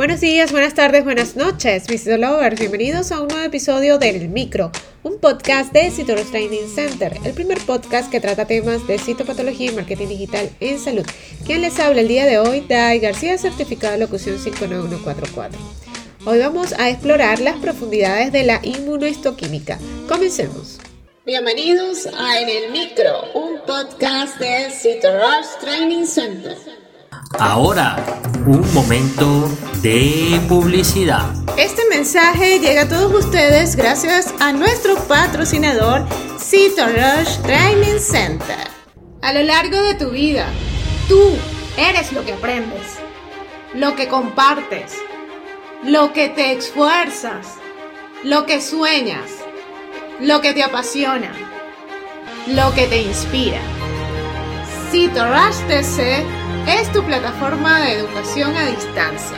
Buenos días, buenas tardes, buenas noches, mis lovers. Bienvenidos a un nuevo episodio del Micro, un podcast de Citoros Training Center, el primer podcast que trata temas de citopatología y marketing digital en salud. Quien les habla el día de hoy, Dai García, certificado de locución 59144. Hoy vamos a explorar las profundidades de la inmunohistoquímica. Comencemos. Bienvenidos a En el Micro, un podcast de Citoros Training Center. Ahora, un momento de publicidad. Este mensaje llega a todos ustedes gracias a nuestro patrocinador Cito Rush Training Center. A lo largo de tu vida, tú eres lo que aprendes, lo que compartes, lo que te esfuerzas, lo que sueñas, lo que te apasiona, lo que te inspira. Cito Rush TC es tu plataforma de educación a distancia,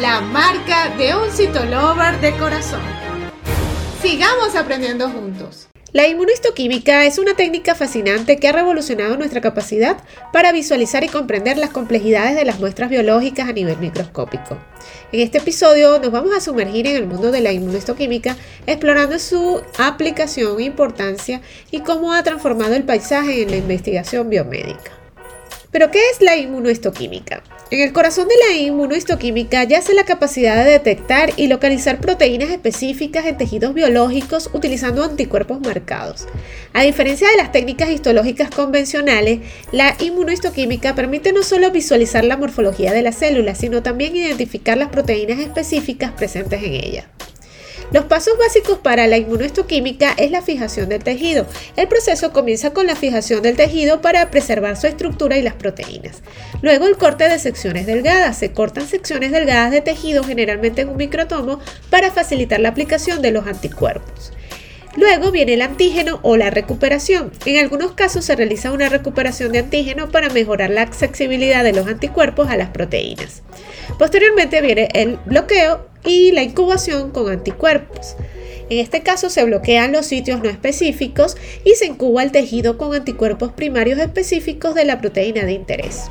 la marca de un citolover de corazón. Sigamos aprendiendo juntos. La inmunistoquímica es una técnica fascinante que ha revolucionado nuestra capacidad para visualizar y comprender las complejidades de las muestras biológicas a nivel microscópico. En este episodio nos vamos a sumergir en el mundo de la inmunistoquímica, explorando su aplicación, importancia y cómo ha transformado el paisaje en la investigación biomédica. Pero, ¿qué es la inmunohistoquímica? En el corazón de la inmunohistoquímica yace la capacidad de detectar y localizar proteínas específicas en tejidos biológicos utilizando anticuerpos marcados. A diferencia de las técnicas histológicas convencionales, la inmunohistoquímica permite no solo visualizar la morfología de las células, sino también identificar las proteínas específicas presentes en ellas. Los pasos básicos para la inmunohistoquímica es la fijación del tejido. El proceso comienza con la fijación del tejido para preservar su estructura y las proteínas. Luego el corte de secciones delgadas. Se cortan secciones delgadas de tejido generalmente en un microtomo para facilitar la aplicación de los anticuerpos. Luego viene el antígeno o la recuperación. En algunos casos se realiza una recuperación de antígeno para mejorar la accesibilidad de los anticuerpos a las proteínas. Posteriormente viene el bloqueo y la incubación con anticuerpos. En este caso se bloquean los sitios no específicos y se incuba el tejido con anticuerpos primarios específicos de la proteína de interés.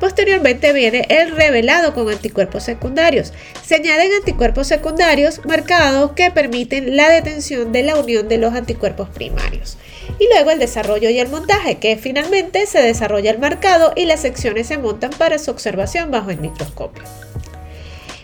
Posteriormente viene el revelado con anticuerpos secundarios. Se añaden anticuerpos secundarios marcados que permiten la detención de la unión de los anticuerpos primarios. Y luego el desarrollo y el montaje, que finalmente se desarrolla el marcado y las secciones se montan para su observación bajo el microscopio.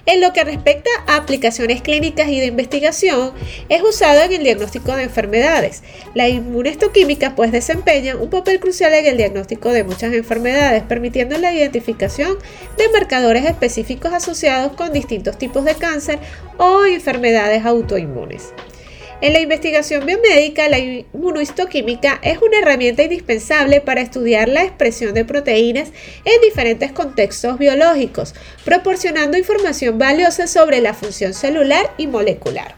En lo que respecta a aplicaciones clínicas y de investigación, es usado en el diagnóstico de enfermedades. La inmunohistoquímica pues desempeña un papel crucial en el diagnóstico de muchas enfermedades, permitiendo la identificación de marcadores específicos asociados con distintos tipos de cáncer o enfermedades autoinmunes. En la investigación biomédica, la inmunohistoquímica es una herramienta indispensable para estudiar la expresión de proteínas en diferentes contextos biológicos, proporcionando información valiosa sobre la función celular y molecular.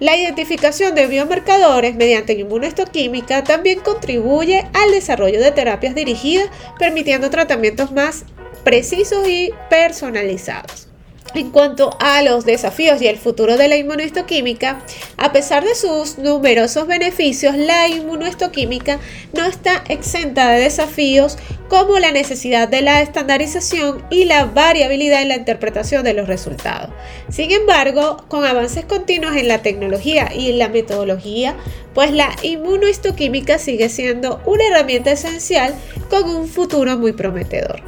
La identificación de biomarcadores mediante inmunohistoquímica también contribuye al desarrollo de terapias dirigidas, permitiendo tratamientos más precisos y personalizados. En cuanto a los desafíos y el futuro de la inmunohistoquímica, a pesar de sus numerosos beneficios, la inmunohistoquímica no está exenta de desafíos como la necesidad de la estandarización y la variabilidad en la interpretación de los resultados. Sin embargo, con avances continuos en la tecnología y en la metodología, pues la inmunohistoquímica sigue siendo una herramienta esencial con un futuro muy prometedor.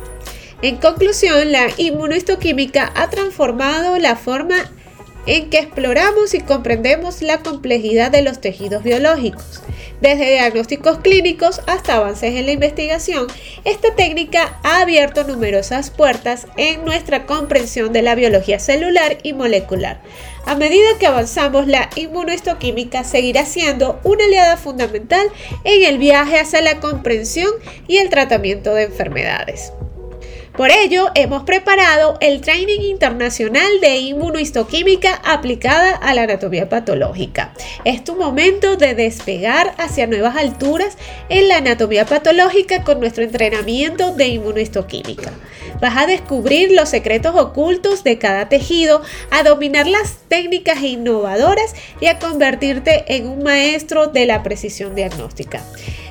En conclusión, la inmunohistoquímica ha transformado la forma en que exploramos y comprendemos la complejidad de los tejidos biológicos. Desde diagnósticos clínicos hasta avances en la investigación, esta técnica ha abierto numerosas puertas en nuestra comprensión de la biología celular y molecular. A medida que avanzamos, la inmunohistoquímica seguirá siendo una aliada fundamental en el viaje hacia la comprensión y el tratamiento de enfermedades. Por ello, hemos preparado el Training Internacional de Inmunohistoquímica aplicada a la anatomía patológica. Es tu momento de despegar hacia nuevas alturas en la anatomía patológica con nuestro entrenamiento de inmunohistoquímica. Vas a descubrir los secretos ocultos de cada tejido, a dominar las técnicas innovadoras y a convertirte en un maestro de la precisión diagnóstica.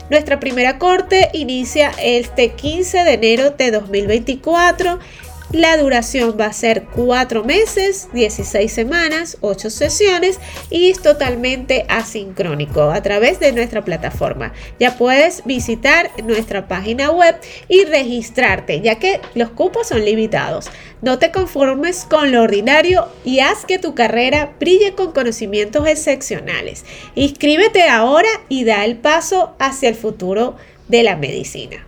Nuestra primera corte inicia este 15 de enero de 2024 La duración va a ser 4 meses, 16 semanas, 8 sesiones y es totalmente asincrónico a través de nuestra plataforma. Ya puedes visitar nuestra página web y registrarte, ya que los cupos son limitados. No te conformes con lo ordinario y haz que tu carrera brille con conocimientos excepcionales. Inscríbete ahora y da el paso hacia el futuro de la medicina.